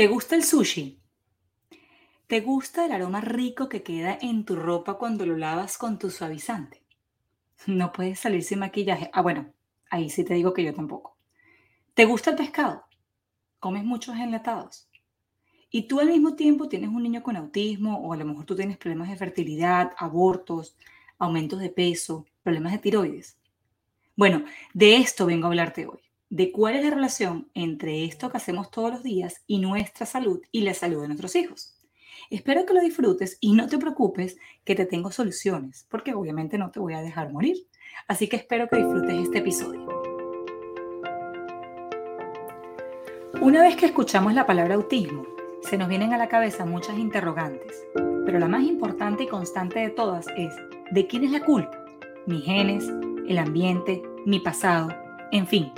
¿Te gusta el sushi? ¿Te gusta el aroma rico que queda en tu ropa cuando lo lavas con tu suavizante? No puedes salir sin maquillaje. Ah, bueno, ahí sí te digo que yo tampoco. ¿Te gusta el pescado? ¿Comes muchos enlatados? Y tú al mismo tiempo tienes un niño con autismo o a lo mejor tú tienes problemas de fertilidad, abortos, aumentos de peso, problemas de tiroides. Bueno, de esto vengo a hablarte hoy, de cuál es la relación entre esto que hacemos todos los días y nuestra salud y la salud de nuestros hijos. Espero que lo disfrutes y no te preocupes que te tengo soluciones, porque obviamente no te voy a dejar morir. Así que espero que disfrutes este episodio. Una vez que escuchamos la palabra autismo, se nos vienen a la cabeza muchas interrogantes, pero la más importante y constante de todas es, ¿de quién es la culpa? ¿Mis genes? ¿El ambiente? ¿Mi pasado? En fin,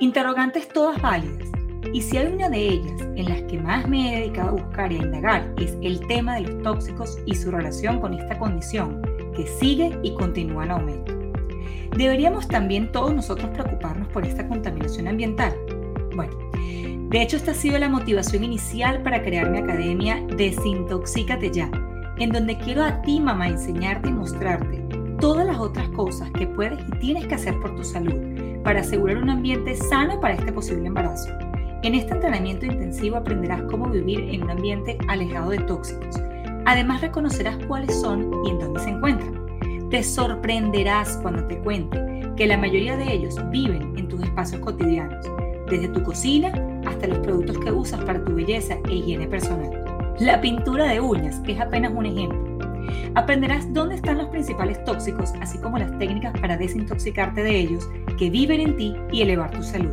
interrogantes todas válidas y si hay una de ellas en las que más me he dedicado a buscar y a indagar es el tema de los tóxicos y su relación con esta condición que sigue y continúa en aumento. ¿Deberíamos también todos nosotros preocuparnos por esta contaminación ambiental? Bueno, de hecho esta ha sido la motivación inicial para crear mi academia Desintoxícate Ya, en donde quiero a ti mamá enseñarte y mostrarte todas las otras cosas que puedes y tienes que hacer por tu salud para asegurar un ambiente sano para este posible embarazo. En este entrenamiento intensivo aprenderás cómo vivir en un ambiente alejado de tóxicos. Además reconocerás cuáles son y en dónde se encuentran. Te sorprenderás cuando te cuente que la mayoría de ellos viven en tus espacios cotidianos, desde tu cocina hasta los productos que usas para tu belleza e higiene personal. La pintura de uñas es apenas un ejemplo. Aprenderás dónde están los principales tóxicos, así como las técnicas para desintoxicarte de ellos, que viven en ti y elevar tu salud.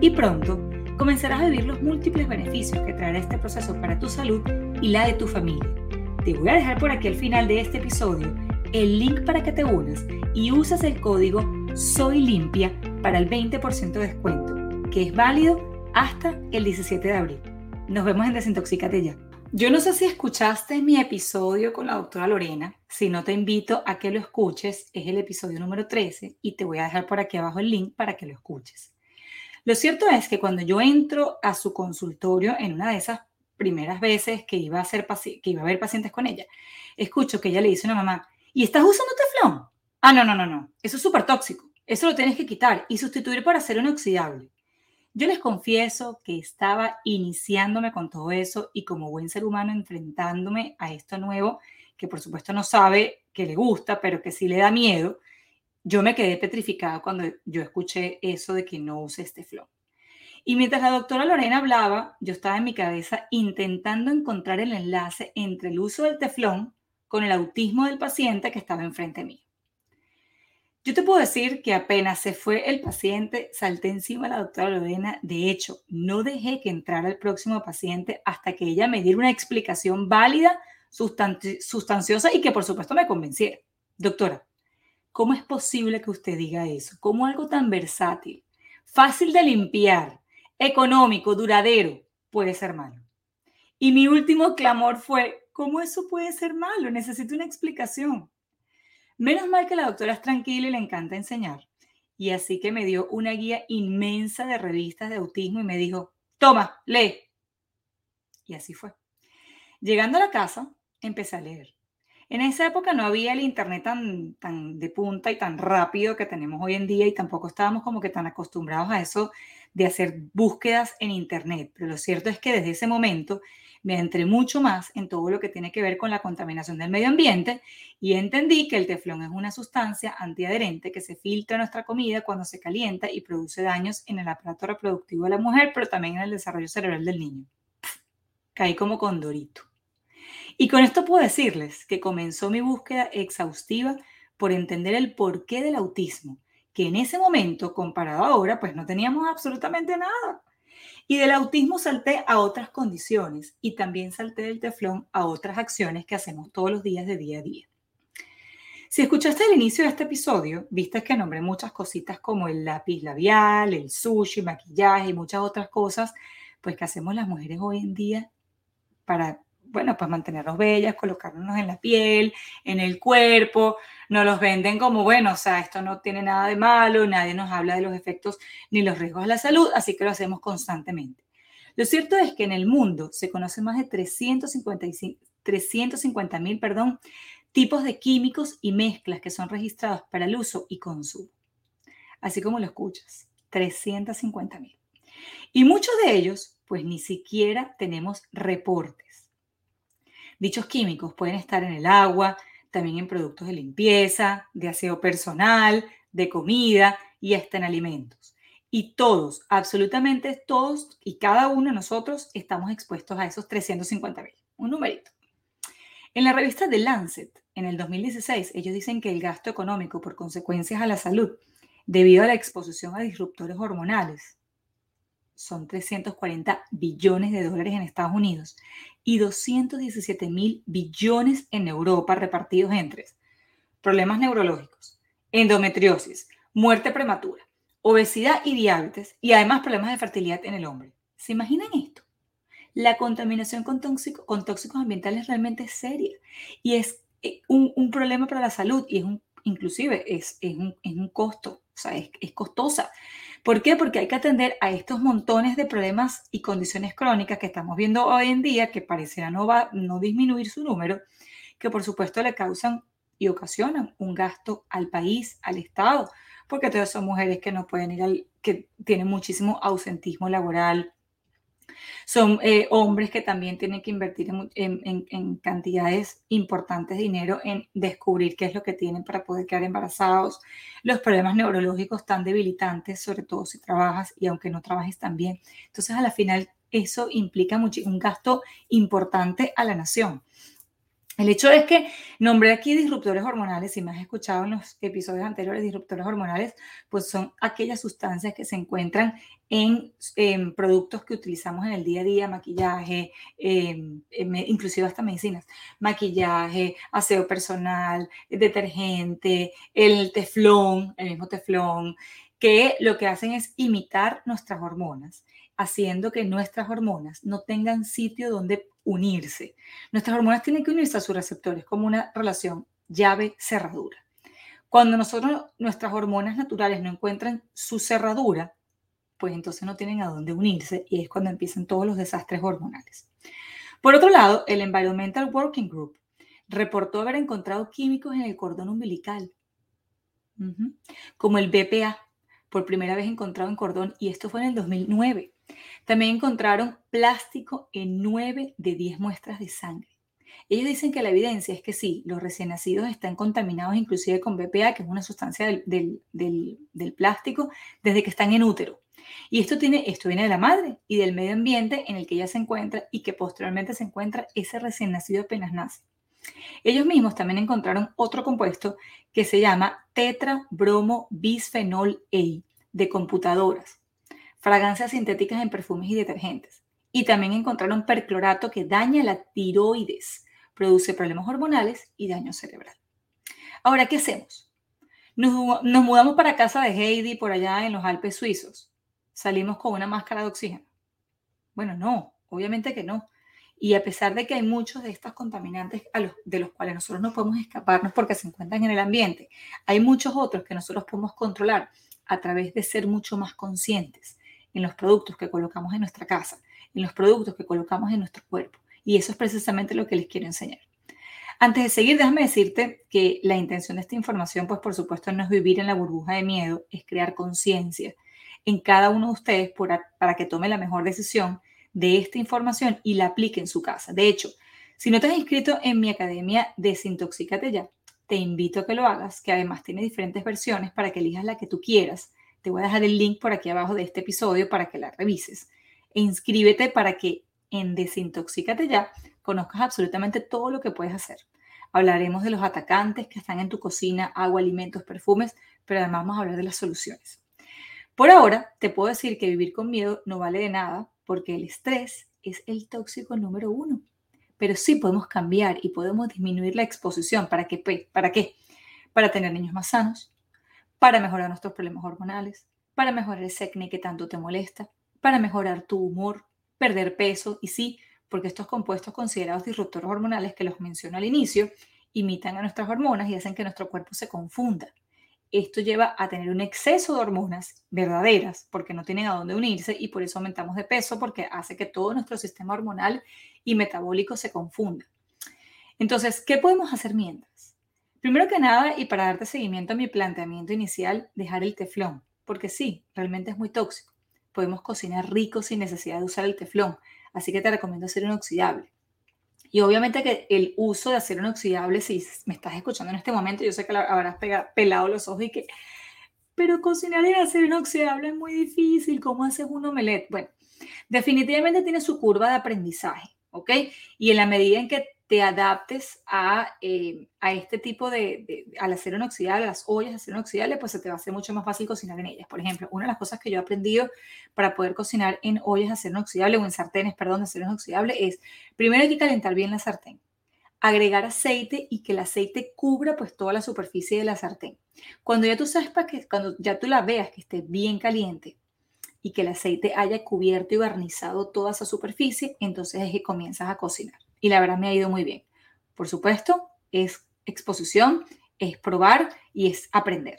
Y pronto comenzarás a vivir los múltiples beneficios que traerá este proceso para tu salud y la de tu familia. Te voy a dejar por aquí al final de este episodio el link para que te unas y usas el código Soy Limpia para el 20% de descuento, que es válido hasta el 17 de abril. Nos vemos en Desintoxícate ya. Yo no sé si escuchaste mi episodio con la doctora Lorena. Si no, te invito a que lo escuches. Es el episodio número 13 y te voy a dejar por aquí abajo el link para que lo escuches. Lo cierto es que cuando yo entro a su consultorio en una de esas primeras veces que iba a, que iba a ver pacientes con ella, escucho que ella le dice a una mamá, ¿y estás usando teflón? Ah, no, no, no, no, eso es súper tóxico, eso lo tienes que quitar y sustituir por acero inoxidable. Yo les confieso que estaba iniciándome con todo eso y como buen ser humano enfrentándome a esto nuevo, que por supuesto no sabe que le gusta, pero que sí le da miedo, yo me quedé petrificada cuando yo escuché eso de que no use este flow. Y mientras la doctora Lorena hablaba, yo estaba en mi cabeza intentando encontrar el enlace entre el uso del teflón con el autismo del paciente que estaba enfrente mí. Yo te puedo decir que apenas se fue el paciente, salté encima de la doctora Lorena. De hecho, no dejé que entrara el próximo paciente hasta que ella me diera una explicación válida, sustanciosa y que por supuesto me convenciera. Doctora, ¿Cómo es posible que usted diga eso? ¿Cómo algo tan versátil, fácil de limpiar, económico, duradero, puede ser malo? Y mi último clamor fue, ¿cómo eso puede ser malo? Necesito una explicación. Menos mal que la doctora es tranquila y le encanta enseñar. Y así que me dio una guía inmensa de revistas de autismo y me dijo, toma, lee. Y así fue. Llegando a la casa, empecé a leer. En esa época no había el Internet tan, tan de punta y tan rápido que tenemos hoy en día y tampoco estábamos como que tan acostumbrados a eso de hacer búsquedas en Internet. Pero lo cierto es que desde ese momento me entré mucho más en todo lo que tiene que ver con la contaminación del medio ambiente y entendí que el teflón es una sustancia antiadherente que se filtra en nuestra comida cuando se calienta y produce daños en el aparato reproductivo de la mujer, pero también en el desarrollo cerebral del niño. Caí como condorito. Y con esto puedo decirles que comenzó mi búsqueda exhaustiva por entender el porqué del autismo, que en ese momento, comparado ahora, pues no teníamos absolutamente nada. Y del autismo salté a otras condiciones y también salté del teflón a otras acciones que hacemos todos los días de día a día. Si escuchaste el inicio de este episodio, viste que nombré muchas cositas como el lápiz labial, el sushi, maquillaje y muchas otras cosas, pues que hacemos las mujeres hoy en día para bueno, pues mantenernos bellas, colocarnos en la piel, en el cuerpo, nos los venden como, bueno, o sea, esto no tiene nada de malo, nadie nos habla de los efectos ni los riesgos de la salud, así que lo hacemos constantemente. Lo cierto es que en el mundo se conocen más de 350 mil perdón, tipos de químicos y mezclas que son registrados para el uso y consumo. Así como lo escuchas, 350 mil. Y muchos de ellos, pues ni siquiera tenemos reportes. Dichos químicos pueden estar en el agua, también en productos de limpieza, de aseo personal, de comida y hasta en alimentos. Y todos, absolutamente todos y cada uno de nosotros estamos expuestos a esos 350 mil. Un numerito. En la revista The Lancet, en el 2016, ellos dicen que el gasto económico por consecuencias a la salud debido a la exposición a disruptores hormonales son 340 billones de dólares en Estados Unidos y 217 mil billones en Europa repartidos entre problemas neurológicos, endometriosis, muerte prematura, obesidad y diabetes y además problemas de fertilidad en el hombre. ¿Se imaginan esto? La contaminación con, con tóxicos ambientales realmente es seria y es eh, un, problema para la salud y es un, inclusive es, es, un, costo, o sea, es, es costosa. ¿Por qué? Porque hay que atender a estos montones de problemas y condiciones crónicas que estamos viendo hoy en día, que pareciera no, va, no disminuir su número, que por supuesto le causan y ocasionan un gasto al país, al Estado, porque todas son mujeres que no pueden ir al, que tienen muchísimo ausentismo laboral. Son eh, hombres que también tienen que invertir en, cantidades importantes de dinero en descubrir qué es lo que tienen para poder quedar embarazados. Los problemas neurológicos tan debilitantes, sobre todo si trabajas y aunque no trabajes también. Entonces, a la final, eso implica un gasto importante a la nación. El hecho es que nombré aquí disruptores hormonales, si me has escuchado en los episodios anteriores, disruptores hormonales, pues son aquellas sustancias que se encuentran en, productos que utilizamos en el día a día, maquillaje, em, em, inclusive hasta medicinas, maquillaje, aseo personal, detergente, el teflón, el mismo teflón, que lo que hacen es imitar nuestras hormonas haciendo que nuestras hormonas no tengan sitio donde unirse. Nuestras hormonas tienen que unirse a sus receptores como una relación llave-cerradura. Cuando nosotros, nuestras hormonas naturales no encuentran su cerradura, pues entonces no tienen a dónde unirse y es cuando empiezan todos los desastres hormonales. Por otro lado, el Environmental Working Group reportó haber encontrado químicos en el cordón umbilical, como el BPA, por primera vez encontrado en cordón, y esto fue en el 2009. También encontraron plástico en 9 de 10 muestras de sangre. Ellos dicen que la evidencia es que sí, los recién nacidos están contaminados inclusive con BPA, que es una sustancia del, plástico, desde que están en útero. Y esto, tiene, esto viene de la madre y del medio ambiente en el que ella se encuentra y que posteriormente se encuentra ese recién nacido apenas nace. Ellos mismos también encontraron otro compuesto que se llama tetrabromo bisfenol A de computadoras fragancias sintéticas en perfumes y detergentes. Y también encontraron perclorato que daña la tiroides, produce problemas hormonales y daño cerebral. Ahora, ¿qué hacemos? Nos, nos mudamos para casa de Heidi por allá en los Alpes suizos. Salimos con una máscara de oxígeno. Bueno, no, obviamente que no. Y a pesar de que hay muchos de estos contaminantes a los, de los cuales nosotros no podemos escaparnos porque se encuentran en el ambiente, hay muchos otros que nosotros podemos controlar a través de ser mucho más conscientes en los productos que colocamos en nuestra casa, en los productos que colocamos en nuestro cuerpo. Y eso es precisamente lo que les quiero enseñar. Antes de seguir, déjame decirte que la intención de esta información, pues por supuesto, no es vivir en la burbuja de miedo, es crear conciencia en cada uno de ustedes para que tome la mejor decisión de esta información y la aplique en su casa. De hecho, si no te has inscrito en mi academia Desintoxícate ya, te invito a que lo hagas, que además tiene diferentes versiones para que elijas la que tú quieras te voy a dejar el link por aquí abajo de este episodio para que la revises. E inscríbete para que en Desintoxícate ya conozcas absolutamente todo lo que puedes hacer. Hablaremos de los atacantes que están en tu cocina, agua, alimentos, perfumes, pero además vamos a hablar de las soluciones. Por ahora, te puedo decir que vivir con miedo no vale de nada porque el estrés es el tóxico número uno. Pero sí podemos cambiar y podemos disminuir la exposición. ¿Para qué? ¿Para qué? Para tener niños más sanos, para mejorar nuestros problemas hormonales, para mejorar el acné que tanto te molesta, para mejorar tu humor, perder peso y sí, porque estos compuestos considerados disruptores hormonales que los menciono al inicio imitan a nuestras hormonas y hacen que nuestro cuerpo se confunda. esto lleva a tener un exceso de hormonas verdaderas porque no tienen a dónde unirse y por eso aumentamos de peso porque hace que todo nuestro sistema hormonal y metabólico se confunda. Entonces, ¿qué podemos hacer mientras? Primero que nada, y para darte seguimiento a mi planteamiento inicial, dejar el teflón, porque sí, realmente es muy tóxico. Podemos cocinar rico sin necesidad de usar el teflón, así que te recomiendo hacer inoxidable. Y obviamente que el uso de acero inoxidable, si me estás escuchando en este momento, yo sé que habrás pelado los ojos y que, pero cocinar en acero inoxidable es muy difícil, ¿cómo haces un omelette? Bueno, definitivamente tiene su curva de aprendizaje, ¿ok? Y en la medida en que te adaptes a, eh, a este tipo de, al acero inoxidable, a las ollas de acero inoxidable, pues se te va a hacer mucho más fácil cocinar en ellas. Por ejemplo, una de las cosas que yo he aprendido para poder cocinar en ollas de acero inoxidable o en sartenes, perdón, de acero inoxidable es, primero hay que calentar bien la sartén, agregar aceite y que el aceite cubra pues toda la superficie de la sartén. Cuando ya tú sabes que, cuando ya tú la veas que esté bien caliente, y que el aceite haya cubierto y barnizado toda esa superficie, entonces es que comienzas a cocinar y la verdad me ha ido muy bien. Por supuesto, es exposición, es probar y es aprender.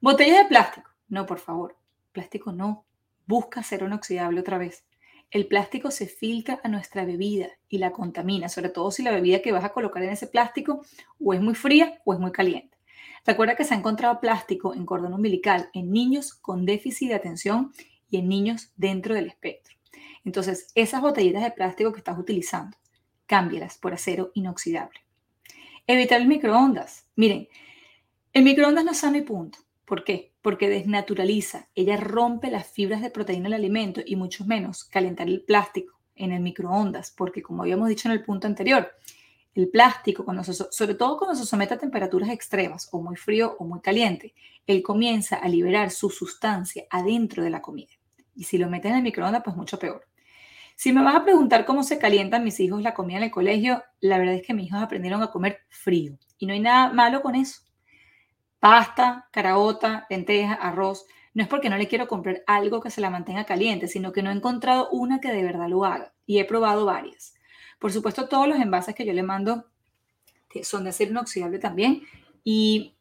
Botellas de plástico. No, por favor, plástico no. Busca ser inoxidable otra vez. El plástico se filtra a nuestra bebida y la contamina, sobre todo si la bebida que vas a colocar en ese plástico o es muy fría o es muy caliente. Recuerda que se ha encontrado plástico en cordón umbilical en niños con déficit de atención y en niños dentro del espectro. Entonces, esas botellitas de plástico que estás utilizando, cámbielas por acero inoxidable. Evitar el microondas. Miren, el microondas no y punto. ¿Por qué? Porque desnaturaliza, ella rompe las fibras de proteína del alimento y mucho menos calentar el plástico en el microondas, porque como habíamos dicho en el punto anterior, el plástico, cuando sobre todo cuando se somete a temperaturas extremas o muy frío o muy caliente, él comienza a liberar su sustancia adentro de la comida. Y si lo meten en el microondas, pues mucho peor. Si me vas a preguntar cómo se calientan mis hijos la comida en el colegio, la verdad es que mis hijos aprendieron a comer frío y no hay nada malo con eso. Pasta, caraota, lenteja, arroz. No es porque no le quiero comprar algo que se la mantenga caliente, sino que no he encontrado una que de verdad lo haga y he probado varias. Por supuesto, todos los envases que yo le mando son de acero inoxidable también y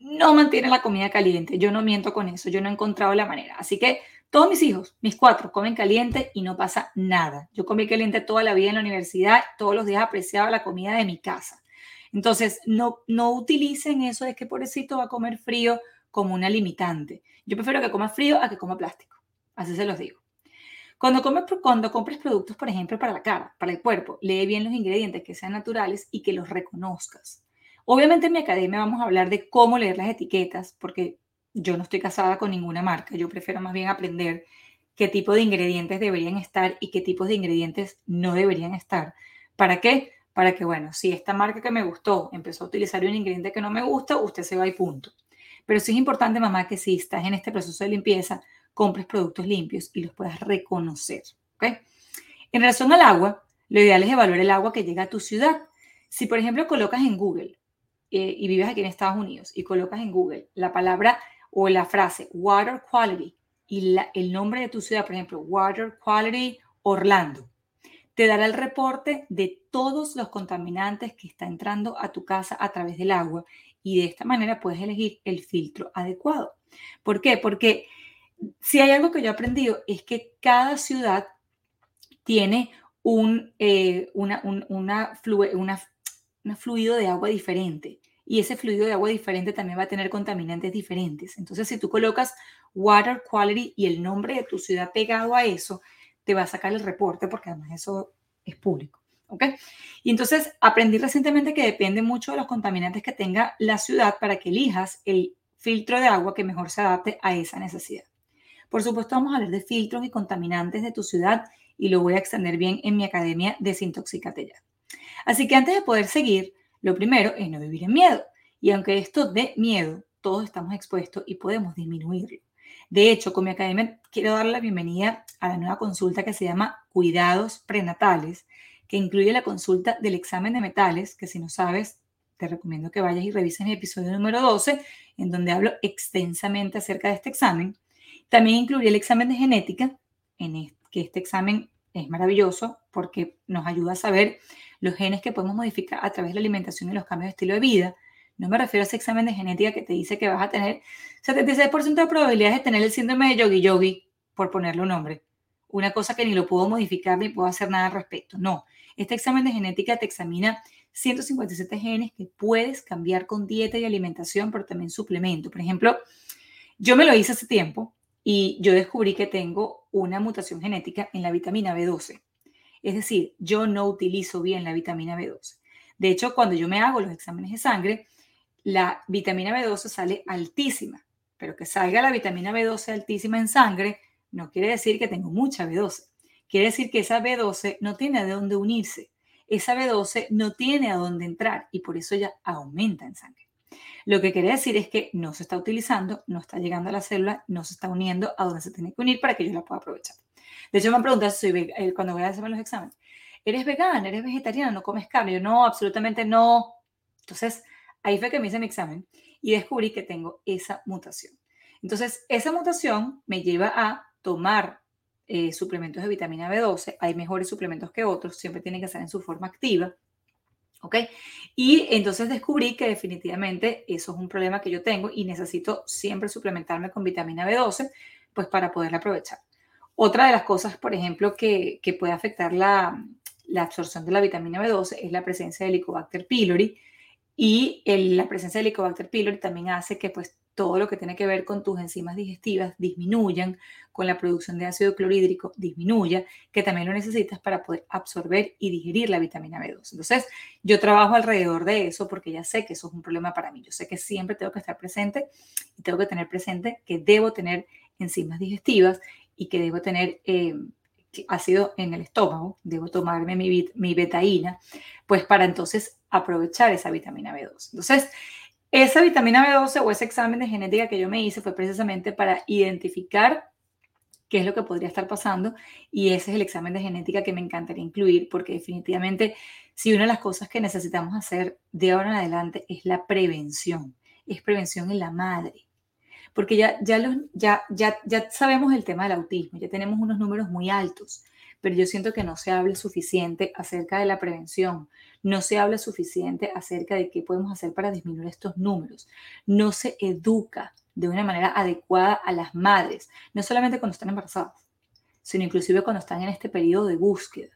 no mantienen la comida caliente. Yo no miento con eso, yo no he encontrado la manera. Así que todos mis hijos, mis cuatro, comen caliente y no pasa nada. Yo comí caliente toda la vida en la universidad, todos los días apreciaba la comida de mi casa. Entonces, no, no utilicen eso de que pobrecito va a comer frío como una limitante. Yo prefiero que coma frío a que coma plástico. Así se los digo. Cuando, comes, cuando compres productos, por ejemplo, para la cara, para el cuerpo, lee bien los ingredientes que sean naturales y que los reconozcas. Obviamente en mi academia vamos a hablar de cómo leer las etiquetas, porque yo no estoy casada con ninguna marca, yo prefiero más bien aprender qué tipo de ingredientes deberían estar y qué tipos de ingredientes no deberían estar. ¿Para qué? Para que, bueno, si esta marca que me gustó empezó a utilizar un ingrediente que no me gusta, usted se va y punto. Pero sí es importante, mamá, que si estás en este proceso de limpieza, compres productos limpios y los puedas reconocer. ¿ok? En relación al agua, lo ideal es evaluar el agua que llega a tu ciudad. Si, por ejemplo, colocas en Google eh, y vives aquí en Estados Unidos y colocas en Google la palabra o la frase water quality y el nombre de tu ciudad, por ejemplo, water quality Orlando, te dará el reporte de todos los contaminantes que está entrando a tu casa a través del agua y de esta manera puedes elegir el filtro adecuado. ¿Por qué? Porque si hay algo que yo he aprendido es que cada ciudad tiene un, eh, una, una, fluido de agua diferente y ese fluido de agua diferente también va a tener contaminantes diferentes. Entonces, si tú colocas water quality y el nombre de tu ciudad pegado a eso, te va a sacar el reporte porque además eso es público. ¿Ok? Y entonces aprendí recientemente que depende mucho de los contaminantes que tenga la ciudad para que elijas el filtro de agua que mejor se adapte a esa necesidad. Por supuesto, vamos a hablar de filtros y contaminantes de tu ciudad y lo voy a extender bien en mi academia Desintoxicate Ya. Así que antes de poder seguir, lo primero es no vivir en miedo. Y aunque esto dé miedo, todos estamos expuestos y podemos disminuirlo. De hecho, con mi academia quiero dar la bienvenida a la nueva consulta que se llama Cuidados Prenatales, que incluye la consulta del examen de metales, que si no sabes, te recomiendo que vayas y revises mi episodio número 12, en donde hablo extensamente acerca de este examen. También incluye el examen de genética, en que este examen es maravilloso porque nos ayuda a saber los genes que podemos modificar a través de la alimentación y los cambios de estilo de vida, No me refiero a ese examen de genética que te dice que vas a tener 76% de probabilidades de tener el síndrome de yogi yogi, por ponerle un nombre. Una cosa que ni lo puedo modificar ni puedo hacer nada al respecto. No, este examen de genética te examina 157 genes que puedes cambiar con dieta y alimentación, pero también suplemento. Por ejemplo, yo me lo hice hace tiempo y yo descubrí que tengo una mutación genética en la vitamina B12. Es decir, yo no utilizo bien la vitamina B12. De hecho, cuando yo me hago los exámenes de sangre, la vitamina B12 sale altísima, pero que salga la vitamina B12 altísima en sangre no quiere decir que tengo mucha B12. Quiere decir que esa B12 no tiene a dónde unirse. Esa B12 no tiene a dónde entrar y por eso ya aumenta en sangre. Lo que quiere decir es que no se está utilizando, no está llegando a la célula, no se está uniendo a donde se tiene que unir para que yo la pueda aprovechar. De hecho, me han preguntado si soy eh, cuando voy a hacerme los exámenes. ¿Eres vegana? ¿Eres vegetariana? ¿No comes carne? Yo no, absolutamente no. Entonces, ahí fue que me hice mi examen y descubrí que tengo esa mutación. Entonces, esa mutación me lleva a tomar eh, suplementos de vitamina B12. Hay mejores suplementos que otros, siempre tienen que estar en su forma activa. ¿Ok? Y entonces descubrí que definitivamente eso es un problema que yo tengo y necesito siempre suplementarme con vitamina B12, pues para poderla aprovechar. Otra de las cosas, por ejemplo, que, puede afectar la, absorción de la vitamina B12 es la presencia de Helicobacter pylori. Y la presencia de Helicobacter pylori también hace que pues, todo lo que tiene que ver con tus enzimas digestivas disminuyan, con la producción de ácido clorhídrico disminuya, que también lo necesitas para poder absorber y digerir la vitamina B12. Entonces, yo trabajo alrededor de eso porque ya sé que eso es un problema para mí. Yo sé que siempre tengo que estar presente y tengo que tener presente que debo tener enzimas digestivas y que debo tener eh, ácido en el estómago, debo tomarme mi, mi betaína, pues para entonces aprovechar esa vitamina B12. Entonces, esa vitamina B12 o ese examen de genética que yo me hice fue precisamente para identificar qué es lo que podría estar pasando y ese es el examen de genética que me encantaría incluir porque definitivamente si una de las cosas que necesitamos hacer de ahora en adelante es la prevención, es prevención en la madre porque ya, ya, ya, ya, ya sabemos el tema del autismo, ya tenemos unos números muy altos, pero yo siento que no se habla suficiente acerca de la prevención, no se habla suficiente acerca de qué podemos hacer para disminuir estos números, no se educa de una manera adecuada a las madres, no solamente cuando están embarazadas, sino inclusive cuando están en este periodo de búsqueda.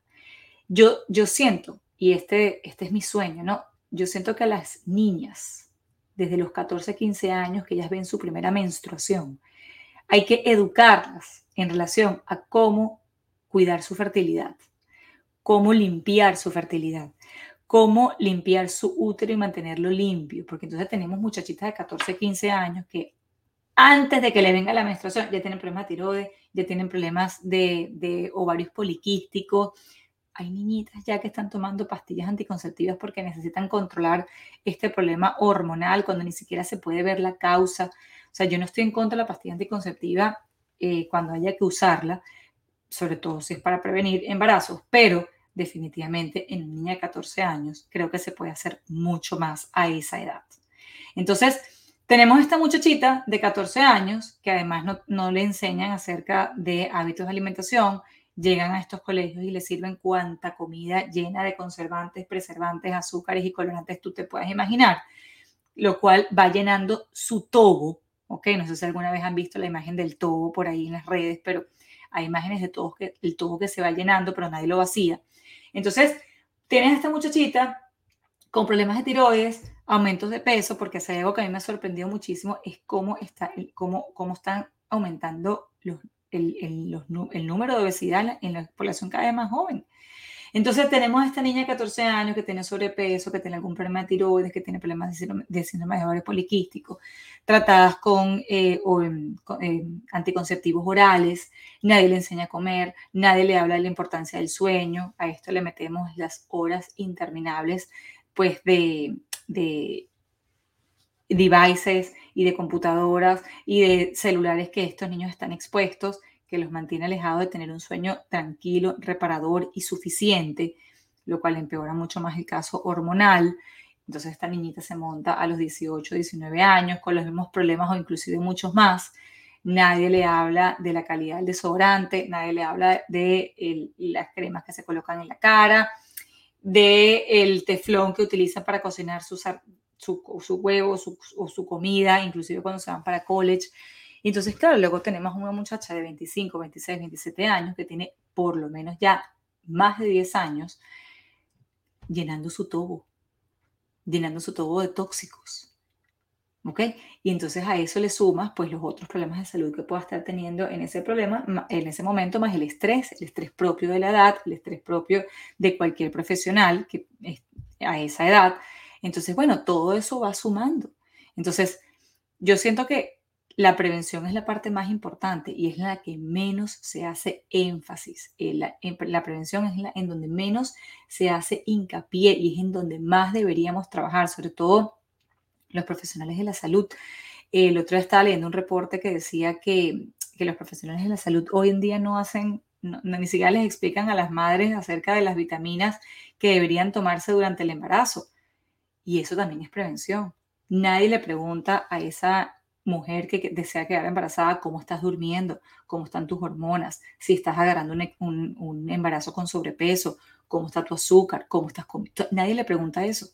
Yo, yo siento, y este, este es mi sueño, ¿no? Yo siento que a las niñas, desde los 14, 15 años que ellas ven su primera menstruación. Hay que educarlas en relación a cómo cuidar su fertilidad, cómo limpiar su fertilidad, cómo limpiar su útero y mantenerlo limpio, porque entonces tenemos muchachitas de 14, 15 años que antes de que le venga la menstruación ya tienen problemas de tiroides, ya tienen problemas de, de ovarios poliquísticos, hay niñitas ya que están tomando pastillas anticonceptivas porque necesitan controlar este problema hormonal cuando ni siquiera se puede ver la causa. O sea, yo no estoy en contra de la pastilla anticonceptiva eh, cuando haya que usarla, sobre todo si es para prevenir embarazos, pero definitivamente en una niña de 14 años creo que se puede hacer mucho más a esa edad. Entonces, tenemos esta muchachita de 14 años que además no, no le enseñan acerca de hábitos de alimentación, llegan a estos colegios y les sirven cuanta comida llena de conservantes, preservantes, azúcares y colorantes tú te puedas imaginar, lo cual va llenando su tobo, ¿ok? No sé si alguna vez han visto la imagen del tobo por ahí en las redes, pero hay imágenes de todo que, el tobo que se va llenando, pero nadie lo vacía. Entonces, tienes a esta muchachita con problemas de tiroides, aumentos de peso, porque es algo que a mí me ha sorprendido muchísimo, es cómo, está, cómo, cómo están aumentando los el, número de obesidad en la población cada vez más joven. Entonces tenemos a esta niña de 14 años que tiene sobrepeso, que tiene algún problema de tiroides, que tiene problemas de síndrome de ovario poliquístico, tratadas con, eh, em, em, anticonceptivos orales, nadie le enseña a comer, nadie le habla de la importancia del sueño, a esto le metemos las horas interminables pues de, de devices y de computadoras y de celulares que estos niños están expuestos, que los mantiene alejados de tener un sueño tranquilo, reparador y suficiente, lo cual empeora mucho más el caso hormonal. Entonces esta niñita se monta a los 18, 19 años con los mismos problemas o inclusive muchos más. Nadie le habla de la calidad del desodorante, nadie le habla de las cremas que se colocan en la cara, de el teflón que utilizan para cocinar sus, su, su huevo su, o su comida, inclusive cuando se van para college. Y entonces, claro, luego tenemos una muchacha de 25, 26, 27 años que tiene por lo menos ya más de 10 años llenando su tubo, llenando su tubo de tóxicos. ¿Ok? Y entonces a eso le sumas pues los otros problemas de salud que pueda estar teniendo en ese problema, en ese momento, más el estrés, el estrés propio de la edad, el estrés propio de cualquier profesional que a esa edad. Entonces, bueno, todo eso va sumando. Entonces, yo siento que la prevención es la parte más importante y es la que menos se hace énfasis. Eh, la, prevención es la en donde menos se hace hincapié y es en donde más deberíamos trabajar, sobre todo los profesionales de la salud. El otro día estaba leyendo un reporte que decía que, que los profesionales de la salud hoy en día no hacen, ni siquiera les explican a las madres acerca de las vitaminas que deberían tomarse durante el embarazo. Y eso también es prevención. Nadie le pregunta a esa mujer que desea quedar embarazada cómo estás durmiendo, cómo están tus hormonas, si estás agarrando un, un embarazo con sobrepeso, cómo está tu azúcar, cómo estás comiendo. Nadie le pregunta eso.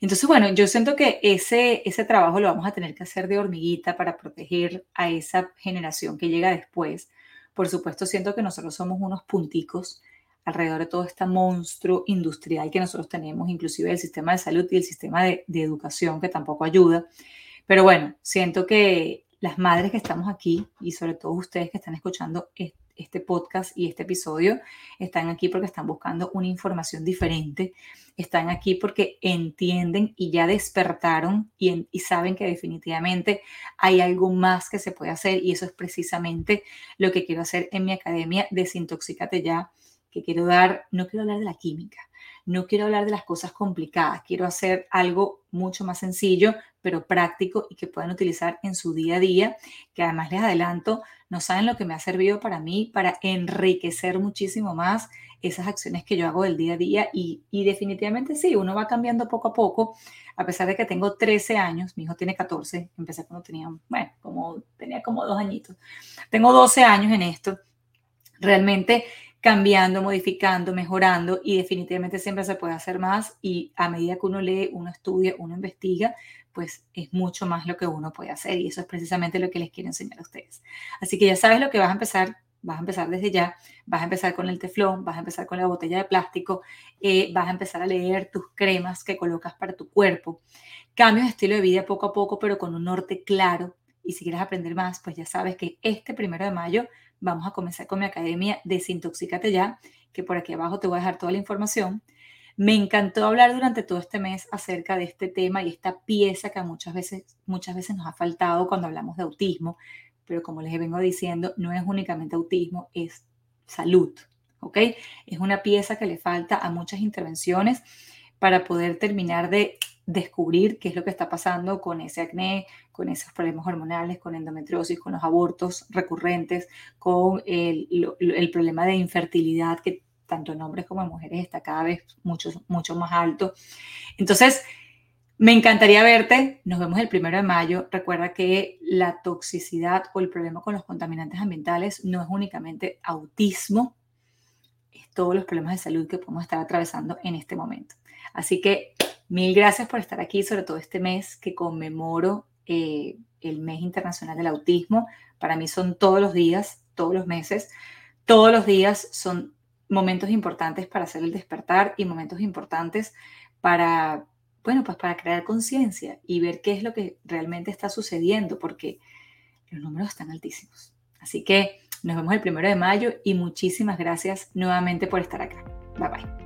Entonces, bueno, yo siento que ese, ese trabajo lo vamos a tener que hacer de hormiguita para proteger a esa generación que llega después. Por supuesto, siento que nosotros somos unos punticos alrededor de todo este monstruo industrial que nosotros tenemos, inclusive el sistema de salud y el sistema de, de educación que tampoco ayuda. Pero bueno, siento que las madres que estamos aquí y sobre todo ustedes que están escuchando este podcast y este episodio, están aquí porque están buscando una información diferente, están aquí porque entienden y ya despertaron y, y saben que definitivamente hay algo más que se puede hacer y eso es precisamente lo que quiero hacer en mi academia Desintoxícate ya, que quiero dar, no quiero hablar de la química, no quiero hablar de las cosas complicadas, quiero hacer algo mucho más sencillo, pero práctico y que puedan utilizar en su día a día, que además les adelanto, no saben lo que me ha servido para mí para enriquecer muchísimo más esas acciones que yo hago del día a día y, y definitivamente sí, uno va cambiando poco a poco, a pesar de que tengo 13 años, mi hijo tiene 14, empecé cuando tenía, bueno, como tenía como dos añitos, tengo 12 años en esto, realmente cambiando, modificando, mejorando y definitivamente siempre se puede hacer más y a medida que uno lee, uno estudia, uno investiga, pues es mucho más lo que uno puede hacer y eso es precisamente lo que les quiero enseñar a ustedes. Así que ya sabes lo que vas a empezar, vas a empezar desde ya, vas a empezar con el teflón, vas a empezar con la botella de plástico, eh, vas a empezar a leer tus cremas que colocas para tu cuerpo, cambios de estilo de vida poco a poco, pero con un norte claro. Y si quieres aprender más, pues ya sabes que este primero de mayo vamos a comenzar con mi academia Desintoxícate ya, que por aquí abajo te voy a dejar toda la información. Me encantó hablar durante todo este mes acerca de este tema y esta pieza que muchas veces, muchas veces nos ha faltado cuando hablamos de autismo, pero como les vengo diciendo, no es únicamente autismo, es salud, ¿ok? Es una pieza que le falta a muchas intervenciones para poder terminar de descubrir qué es lo que está pasando con ese acné, con esos problemas hormonales, con endometriosis, con los abortos recurrentes, con el, problema de infertilidad que tanto en hombres como en mujeres, está cada vez mucho, mucho más alto. Entonces, me encantaría verte. Nos vemos el primero de mayo. Recuerda que la toxicidad o el problema con los contaminantes ambientales no es únicamente autismo, es todos los problemas de salud que podemos estar atravesando en este momento. Así que mil gracias por estar aquí, sobre todo este mes que conmemoro eh, el mes internacional del autismo. Para mí son todos los días, todos los meses. Todos los días son momentos importantes para hacer el despertar y momentos importantes para, bueno, pues para crear conciencia y ver qué es lo que realmente está sucediendo, porque los números están altísimos. Así que nos vemos el primero de mayo y muchísimas gracias nuevamente por estar acá. Bye bye.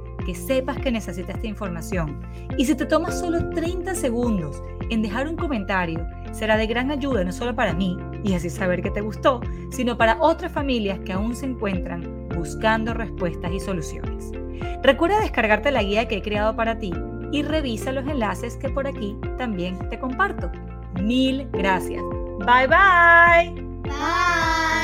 que sepas que necesita esta información. Y si te tomas solo 30 segundos en dejar un comentario, será de gran ayuda no solo para mí y así saber que te gustó, sino para otras familias que aún se encuentran buscando respuestas y soluciones. Recuerda descargarte la guía que he creado para ti y revisa los enlaces que por aquí también te comparto. Mil gracias. Bye bye. Bye.